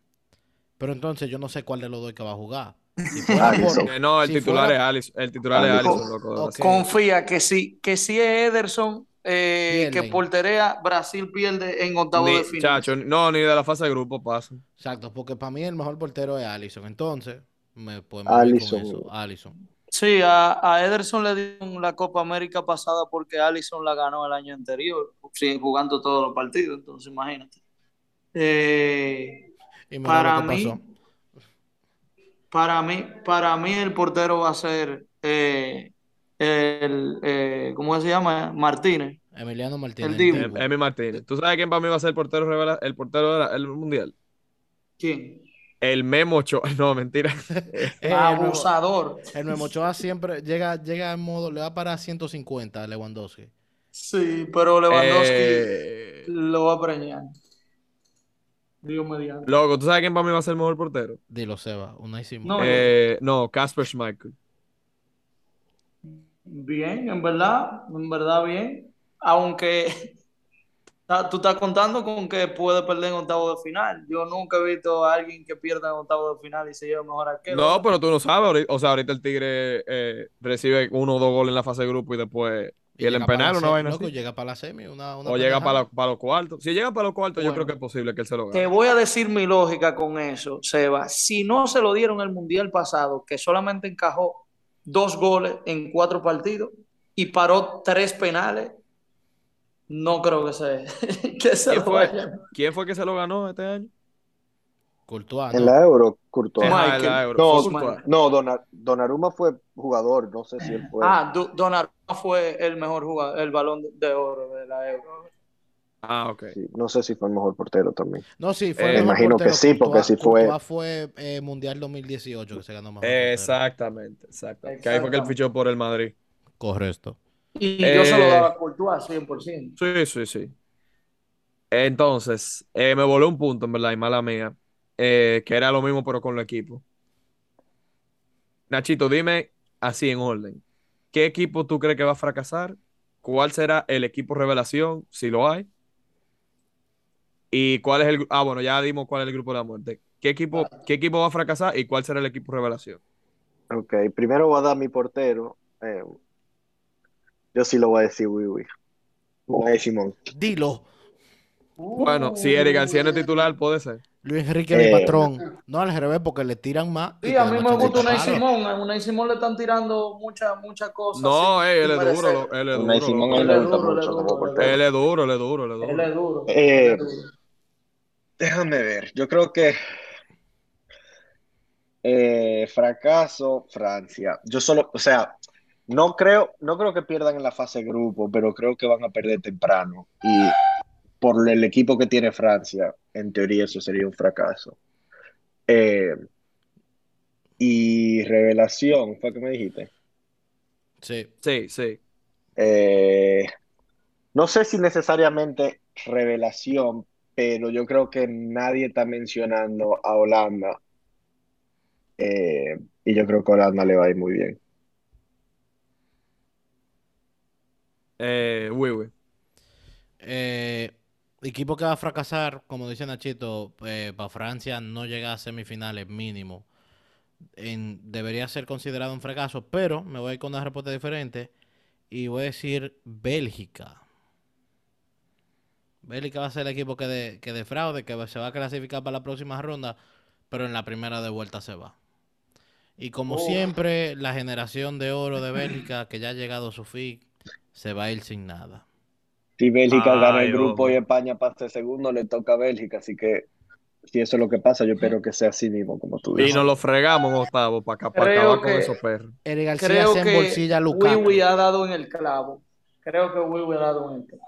Pero entonces yo no sé cuál de los dos que va a jugar. Si fuera por- Alisson. Eh, no, el si titular fuera- es Alisson. El titular es Alisson. Alisson, loco. Confía que si, que si es Ederson eh, que porterea, Brasil pierde en octavo Ni, de final. chacho, no, ni de la fase de grupo pasa. Exacto, porque para mí el mejor portero es Allison. Entonces, me, me voy con eso, Allison. Sí, a, a Ederson le dieron la Copa América pasada porque Allison la ganó el año anterior, jugando todos los partidos, entonces imagínate. Eh, Y Para mí, pasó. para mí, para mí el portero va a ser eh, el, eh, ¿cómo se llama? Martínez. Emiliano Martínez. el. Em- Emi Martínez. ¿Tú sabes quién para mí va a ser el portero revela- el portero del mundial? ¿Quién? El Memo Ochoa. [LAUGHS] No, mentira. [LAUGHS] Eh, el Abusador. El Memo Ochoa siempre llega, llega en modo, le va para 150 a Lewandowski. Sí, pero Lewandowski Eh, lo va a preñar. Dios mediante. loco, ¿tú sabes quién para mí va a ser el mejor portero? Dilo, Seba. Simón. No, Eh, no, Casper Schmeichel. Bien, en verdad, en verdad bien. Aunque tú estás contando con que puede perder en octavo de final. Yo nunca he visto a alguien que pierda en octavo de final y se lleve mejor arquero. No, pero tú no sabes. o sea, ahorita el Tigre eh, recibe uno o dos goles en la fase de grupo y después. Y, el llega en penal, para la una vaina loco, así. llega para la semi, una, una O llega para, para los cuartos. Si llega para los cuartos, yo creo que es posible que él se lo Te gane. voy a decir mi lógica con eso, Seba. Si no se lo dieron el mundial pasado, que solamente encajó dos goles en cuatro partidos y paró tres penales, no creo que se, [LAUGHS] que se ¿Quién lo fue? vayan. ¿Quién fue que se lo ganó este año? Courtois, En ¿no? la Euro, Courtois. Ajá, Michael. en la Euro. No, Courtois. No, Dona- Donnarumma fue jugador, no sé si él fue. Ah, Du- Donnarumma fue el mejor jugador, el balón de oro de la Euro. Ah, ok. Sí, no sé si fue el mejor portero también. No, sí, fue Eh, el mejor imagino que sí, porque si fue- Courtois fue eh, Mundial 2018 que se ganó mejor portero. Exactamente, exactamente. Que ahí fue que él Exactamente. fichó por el Madrid. Correcto. Y yo se lo Eh, daba a Courtois 100%. Sí, sí, sí. Entonces, eh, me voló un punto, en verdad, y mala mía, eh, que era lo mismo, pero con el equipo. Nachito, dime así en orden. ¿Qué equipo tú crees que va a fracasar? ¿Cuál será el equipo revelación, si lo hay? ¿Y cuál es el... Ah, bueno, ya dimos cuál es el grupo de la muerte. ¿Qué equipo, qué equipo va a fracasar y cuál será el equipo revelación? Ok, primero voy a dar mi portero. eh, yo sí lo voy a decir, oui, oui. Unai Simón. Dilo. Bueno, si Eric García no es titular, puede ser. Luis Enrique, mi Eh, patrón. No al revés, porque le tiran más. y Sí, a mí me gusta Unai. Simón. A Unai Simón le están tirando muchas muchas cosas. No, sin- eh, él es duro, él es Unai duro. Simón a Él es gusta duro, él es duro. Él es duro, él es duro, es. Eh, él es duro. Déjame ver, yo creo que eh, fracaso Francia. Yo solo, o sea, no creo, no creo que pierdan en la fase grupo, pero creo que van a perder temprano. Y por el equipo que tiene Francia, en teoría eso sería un fracaso. Eh, y revelación, ¿fue que me dijiste? Sí. Sí, sí. Eh, no sé si necesariamente revelación, pero yo creo que nadie está mencionando a Holanda. Eh, y yo creo que a Holanda le va a ir muy bien. Eh, oui, oui. Eh, equipo que va a fracasar, como dice Nachito, para Francia no llega a semifinales mínimo. En- debería ser considerado un fracaso, pero me voy a ir con una respuesta diferente y voy a decir Bélgica. Bélgica va a ser el equipo que, de- que defraude, que se va a clasificar para la próxima ronda, pero en la primera de vuelta se va. Y como siempre, la generación de oro de Bélgica, que ya ha llegado a su fin, se va a ir sin nada. Si Bélgica gana el grupo y. España pasa segundo, le toca a Bélgica. Así que si eso es lo que pasa, yo espero que sea así mismo, como tú Y dices. nos lo fregamos en octavo para acabar con que- esos perros. Eric García Creo se que embolsilla Lukaku. Wiwi ha dado en el clavo. Creo que Wiwi ha dado en el clavo.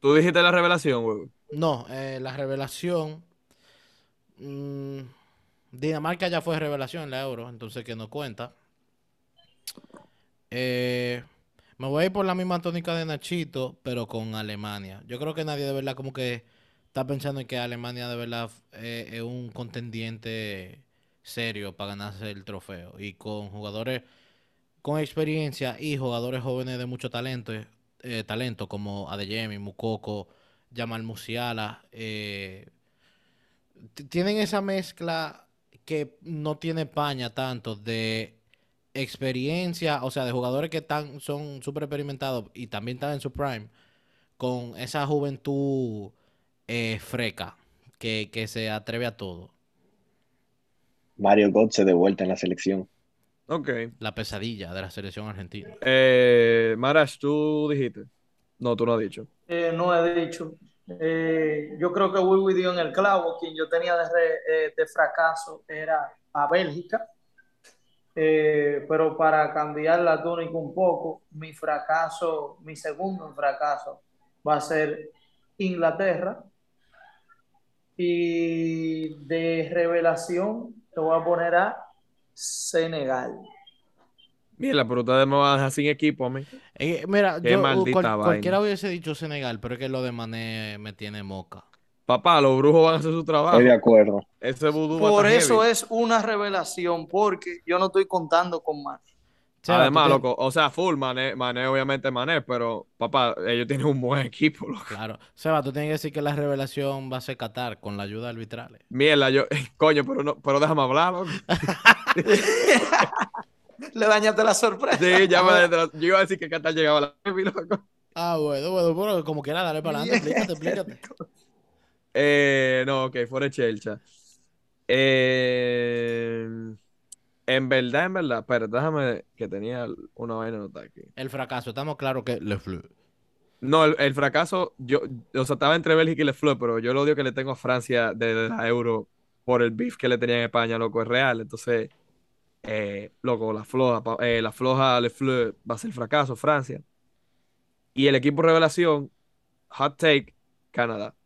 Tú dijiste la revelación, güey. No, eh, la revelación. mm, Dinamarca ya fue revelación en la Euro, entonces que no cuenta. Eh, me voy a ir por la misma tónica de Nachito, pero con Alemania. Yo creo que nadie de verdad como que está pensando en que Alemania de verdad eh, es un contendiente serio para ganarse el trofeo. Y con jugadores con experiencia y jugadores jóvenes de mucho talento, eh, talento como Adeyemi, Mukoko, Jamal Musiala, eh, tienen esa mezcla que no tiene España tanto de experiencia, o sea, de jugadores que están, son súper experimentados y también están en su prime, con esa juventud eh, freca que, que se atreve a todo. Mario Götze de vuelta en la selección. Ok. La pesadilla de la selección argentina. Eh, Marash, tú dijiste. No, tú no has dicho. Eh, no he dicho. Eh, yo creo que Wiwi dio en el clavo. Quien yo tenía de, re- eh, de fracaso era a Bélgica. Eh, pero para cambiar la tónica un poco, mi fracaso, mi segundo fracaso va a ser Inglaterra. Y de revelación te voy a poner a Senegal. Mira, pero ustedes me van a dejar sin equipo a mí. Eh, mira, Qué yo, maldita cual- vaina. cualquiera hubiese dicho Senegal, pero es que lo de Mané me tiene moca. Papá, los brujos van a hacer su trabajo. Estoy de acuerdo. Ese Por eso heavy. es una revelación, porque yo no estoy contando con más. Seba, Además, loco, o sea, full Mané, Mané obviamente Mané, pero papá, ellos tienen un buen [LAUGHS] equipo, loco. Claro. Seba, tú tienes que decir que la revelación va a ser Qatar con la ayuda arbitral. Mierda, yo, [LAUGHS] coño, pero no, pero déjame hablar, loco. [LAUGHS] Le dañaste la sorpresa. Sí, ya me yo iba a decir que Qatar llegaba a la semi, loco. Ah, bueno, bueno, bueno, como quiera, dale para adelante, explícate, explícate. Eh, no, ok, fuera de chelcha. Eh, en verdad, en verdad, pero déjame que tenía una vaina anotada aquí. El fracaso, estamos claros que Le Fleu. No, el, el fracaso, yo, o sea, estaba entre Bélgica y Le Fleur, pero yo el odio que le tengo a Francia desde la Euro por el beef que le tenía en España, loco, es real. Entonces, eh, loco, la floja, eh, la floja Le Fleur va a ser fracaso, Francia. Y el equipo revelación, hot take, Canadá.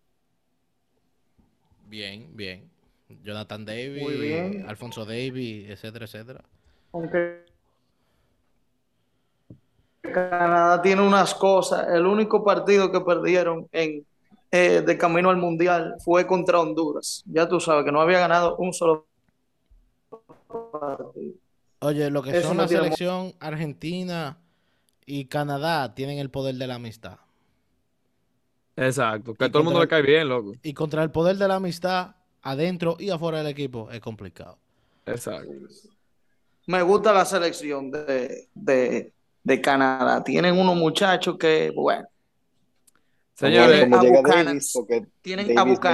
Bien, bien. Jonathan Davis, Muy bien. Alfonso Davis, etcétera, etcétera. Aunque Canadá tiene unas cosas. El único partido que perdieron en eh, de camino al mundial fue contra Honduras. Ya tú sabes que no había ganado un solo partido. Oye, lo que Eso son no la selección Argentina y Canadá tienen el poder de la amistad. Exacto, que Y a todo el mundo le cae bien, loco. Y contra el poder de la amistad, adentro y afuera del equipo, es complicado. Exacto. Me gusta la selección de, de, de Canadá. Tienen unos muchachos que, bueno, Señores, Tienen a Davis Buchanan.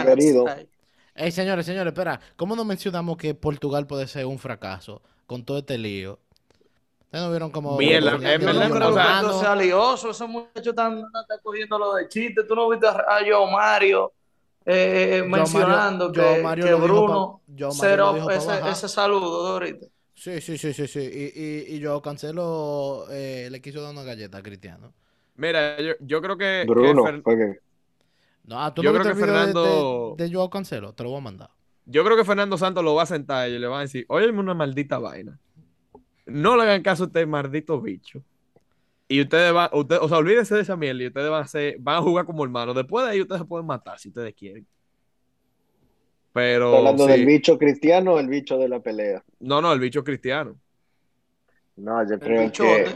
medio herido. ahí. Ey, señores, señores, espera. ¿Cómo no mencionamos que Portugal puede ser un fracaso con todo este lío? ¿Ustedes no vieron cómo... Mierda, cómo- es verdad, no o creo que sea, lioso. Esos muchachos están, están cogiendo lo de chiste. Tú no viste a Joe Mario eh, Joe mencionando Mario- que, Mario que Bruno pa- Mario pa' ese, ese saludo de ahorita. Sí, sí, sí, sí, sí. Y, y, y yo cancelo, eh, le quiso dar una galleta a Cristiano. Mira, yo, yo creo que, que Bruno, Fer- No, ah, ¿tú Yo no creo que de- Fernando- de, de Joao Cancelo? Te lo voy a mandar. yo creo que Fernando Santos lo va a sentar y le va a decir, óyeme una maldita vaina. No le hagan caso a este maldito bicho. Y ustedes van, usted, o sea, olvídense de esa mierda y ustedes van a hacer, van a jugar como hermanos. Después de ahí ustedes se pueden matar si ustedes quieren. Pero ¿Está hablando sí. del bicho cristiano o el bicho de la pelea? no, no, el bicho cristiano. No, yo creo que,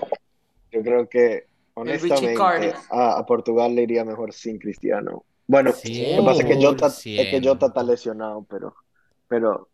yo creo que honestamente a, a Portugal le iría mejor sin Cristiano. Bueno, lo que pasa es que Jota, es que 100%. Jota está lesionado, pero, pero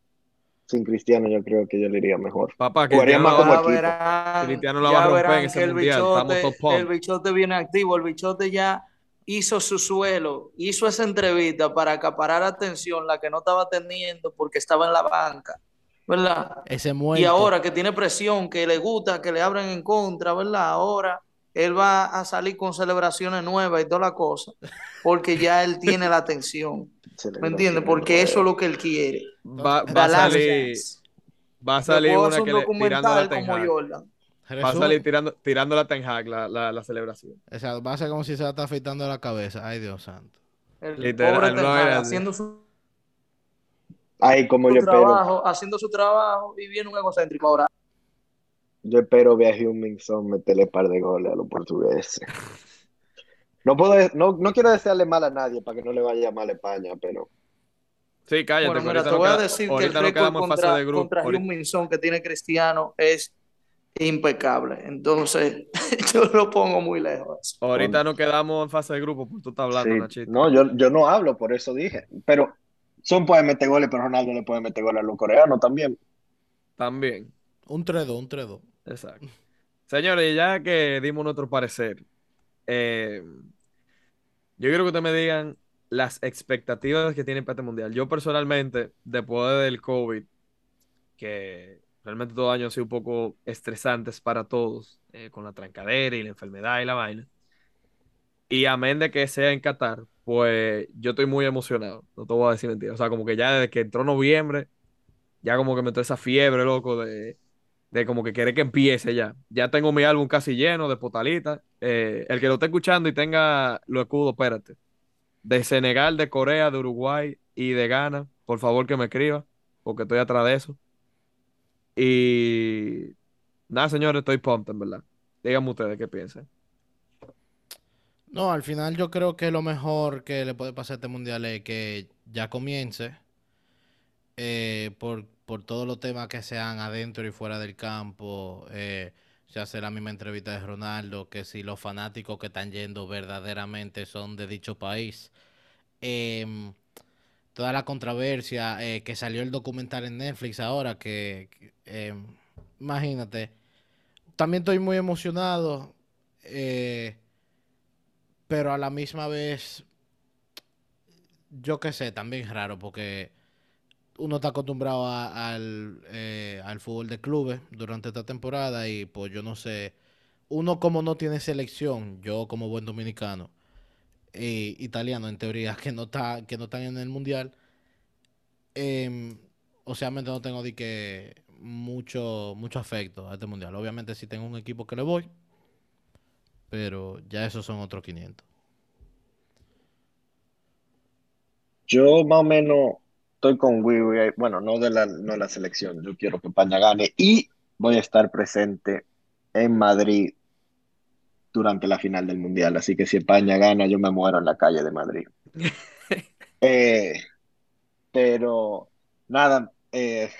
sin Cristiano yo creo que yo le iría mejor. Papá, Jugaría Cristiano más la como verán, Cristiano la va a romper en ese que el mundial, estamos bichote, top pump. el bichote viene activo, el bichote ya hizo su suelo, hizo esa entrevista para acaparar atención, la que no estaba teniendo porque estaba en la banca, ¿verdad? Ese muerto. Y ahora que tiene presión, que le gusta, que le abren en contra, ¿verdad? Ahora él va a salir con celebraciones nuevas y toda la cosa, porque ya él tiene la atención, ¿me entiendes? Porque eso es lo que él quiere. Va, va a salir, va a salir una que un le, tirando la documental Ten. Va a salir tirando, tirando la Ten Hag, la, la, la celebración. O sea, va a ser como si se la está afeitando la cabeza. Ay, Dios santo. El Literal, pobre Ten Hag haciendo su, Ay, como su yo espero, trabajo, haciendo su trabajo y viene un egocéntrico ahora. yo espero ver a Huminson meterle par de goles a los portugueses. No puedo, no, no quiero desearle mal a nadie para que no le vaya mal a España, pero Sí, cállate, Bueno, mira, ahorita te no voy a decir que el no récord quedamos en fase contra, de grupo. contra Heung-Min que tiene Cristiano es impecable. Entonces, [LAUGHS] yo lo pongo muy lejos. Ahorita no quedamos en fase de grupo, pues tú estás hablando, sí, Nachito. no, yo, yo no hablo, por eso dije. Pero Son puede meter goles, pero Ronaldo le puede meter goles a los coreanos también. También. Un 3-2, un 3-2. Exacto. Señores, ya que dimos nuestro parecer, eh, yo quiero que ustedes me digan las expectativas que tienen para este mundial. Yo personalmente, después del COVID, que realmente todo año han sido un poco estresantes para todos, eh, con la trancadera y la enfermedad y la vaina, y amén de que sea en Qatar, pues yo estoy muy emocionado, no te voy a decir mentira. O sea, como que ya desde que entró noviembre, ya como que me entró esa fiebre, loco, de de como que quiere que empiece ya. Ya tengo mi álbum casi lleno de potalitas. Eh, el que lo esté escuchando y tenga los escudos, espérate. De Senegal, de Corea, de Uruguay y de Ghana, por favor que me escriba, porque estoy atrás de eso. Y nada, señores, estoy pumped, en verdad. Díganme ustedes qué piensan. No, al final yo creo que lo mejor que le puede pasar a este mundial es que ya comience eh, por, por todos los temas que sean adentro y fuera del campo. Eh, se hace la misma entrevista de Ronaldo, que si los fanáticos que están yendo verdaderamente son de dicho país. Em, toda la controversia, eh, que salió el documental en Netflix ahora, que, em, imagínate, también estoy muy emocionado. eh, pero a la misma vez, yo qué sé, también es raro porque uno está acostumbrado a- al, eh, al fútbol de clubes durante esta temporada y pues yo no sé, uno como no tiene selección, yo como buen dominicano, eh, italiano en teoría, [LAUGHS] que no está, que no están en el mundial, em, o sea, no tengo de que mucho, mucho afecto a este mundial. Obviamente si tengo un equipo que le voy, pero ya esos son otros 500. Yo más o menos estoy con Wiwi, bueno, no de la, no la selección, yo quiero que España gane y voy a estar presente en Madrid durante la final del Mundial, así que si España gana, yo me muero en la calle de Madrid. [LAUGHS] Eh, pero nada, eh,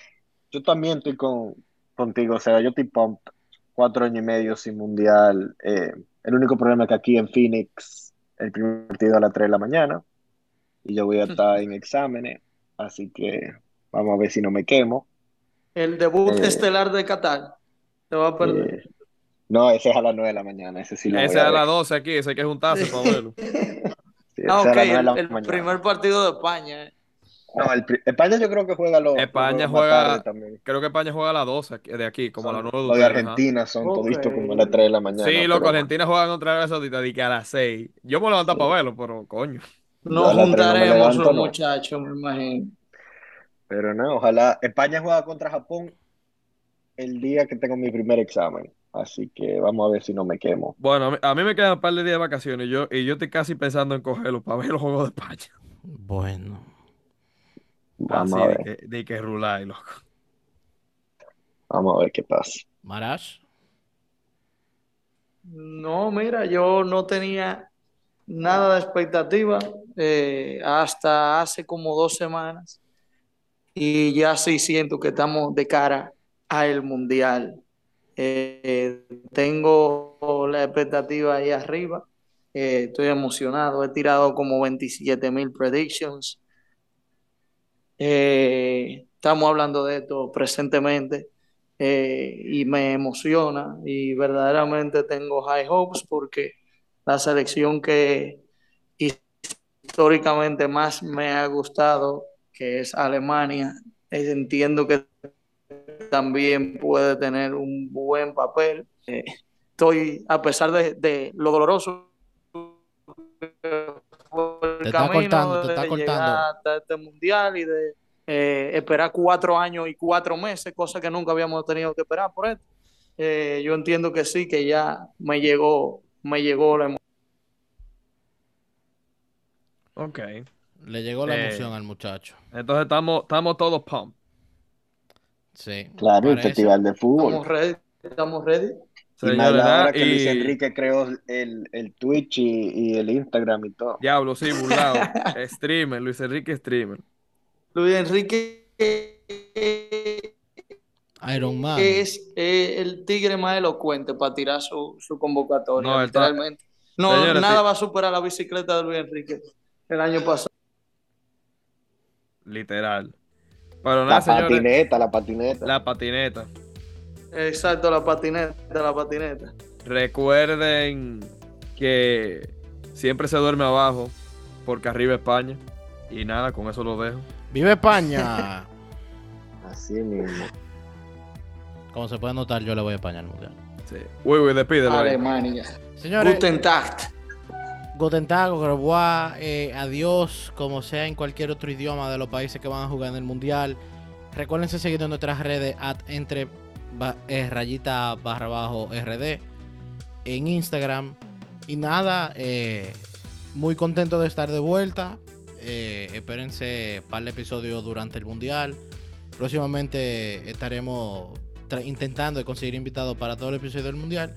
yo también estoy con, contigo, o sea, yo estoy pumped, cuatro años y medio sin Mundial, eh, el único problema es que aquí en Phoenix el primer partido a las 3 de la mañana y yo voy a [LAUGHS] estar en exámenes, así que vamos a ver si no me quemo. El debut Eh, estelar de Qatar. Te va a perder. Eh, no, ese es a las 9 de la mañana, ese sí lo Ese voy a es a las ver. 12 aquí, ese hay que juntarse para verlo. [LAUGHS] Ah, esa ok, el, la el mañana. primer partido de España. eh. No, el España yo creo que juega los España juega- también. Creo que España juega a las 12 aquí- de aquí, como a las Son- 9 de los de ustedes, ajá. Argentina son Ok. toditos como a las 3 de la mañana. Sí, loco, pero- Argentina juega contra Arabia Saudita y que a las 6. Yo me levanto para verlo, pero coño. No juntaremos levanto, los no. muchachos, me imagino. Pero no, ojalá. España juega contra Japón el día que tengo mi primer examen. Así que vamos a ver si no me quemo. Bueno, a mí, a mí me quedan un par de días de vacaciones y yo, y yo estoy casi pensando en cogerlo para ver los juegos de España. Bueno. Vamos Así a de ver. que, de que rular, loco. Vamos a ver qué pasa. Marash. No, mira, yo no tenía nada de expectativa eh, hasta hace como dos semanas y ya sí siento que estamos de cara al mundial. Eh, tengo la expectativa ahí arriba, eh, estoy emocionado, he tirado como 27 mil predictions. Estamos hablando de esto presentemente y me emociona y verdaderamente tengo high hopes porque la selección que históricamente más me ha gustado, que es Alemania, entiendo que también puede tener un buen papel. Eh, estoy, a pesar de, de lo doloroso que fue el Te está camino cortando, te de está llegar cortando. hasta este mundial y de eh, esperar cuatro años y cuatro meses, cosa que nunca habíamos tenido que esperar por esto. Eh, yo entiendo que sí, que ya me llegó, me llegó la emoción. Ok. Le llegó la Eh. emoción al muchacho. Entonces estamos, estamos todos pump. Sí. Claro, el festival de fútbol. Estamos ready, estamos ready. Y más que Luis Enrique creó el, el Twitch y, y el Instagram y todo. Diablo, sí, burlado. [LAUGHS] streamer, Luis Enrique streamer. Luis Enrique Iron Man. es eh, el tigre más elocuente para tirar su, su convocatoria, No, él está- literalmente. No, nada sí. va a superar la bicicleta de Luis Enrique el año pasado. Literal. Pero La señores. patineta, la patineta. La patineta. Exacto, la patineta, la patineta. Recuerden que siempre se duerme abajo porque arriba España. Y nada, con eso lo dejo. ¡Viva España! [LAUGHS] Así mismo. Como se puede notar, yo le voy a España al mundial. Sí. Uy, uy, despídelo. Alemania. Señores, Guten Tag. Guten Tag, au revoir, eh, adiós, como sea en cualquier otro idioma de los países que van a jugar en el mundial. Recuérdense seguir en nuestras redes at entre eh, rayita barra bajo RD en Instagram. Y nada, eh, muy contento de estar de vuelta. Eh, espérense para el episodio durante el mundial. Próximamente estaremos intentando conseguir invitados para todo el episodio del mundial.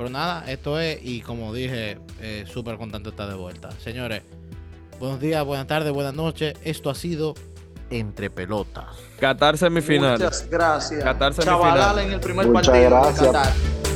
Pero nada, esto es, y como dije, eh, súper contento de estar de vuelta. Señores, buenos días, buenas tardes, buenas noches. Esto ha sido Entre Pelotas. Qatar semifinal. Muchas gracias. Qatar Chavalala semifinal. en el primer Muchas partido. de gracias. Qatar.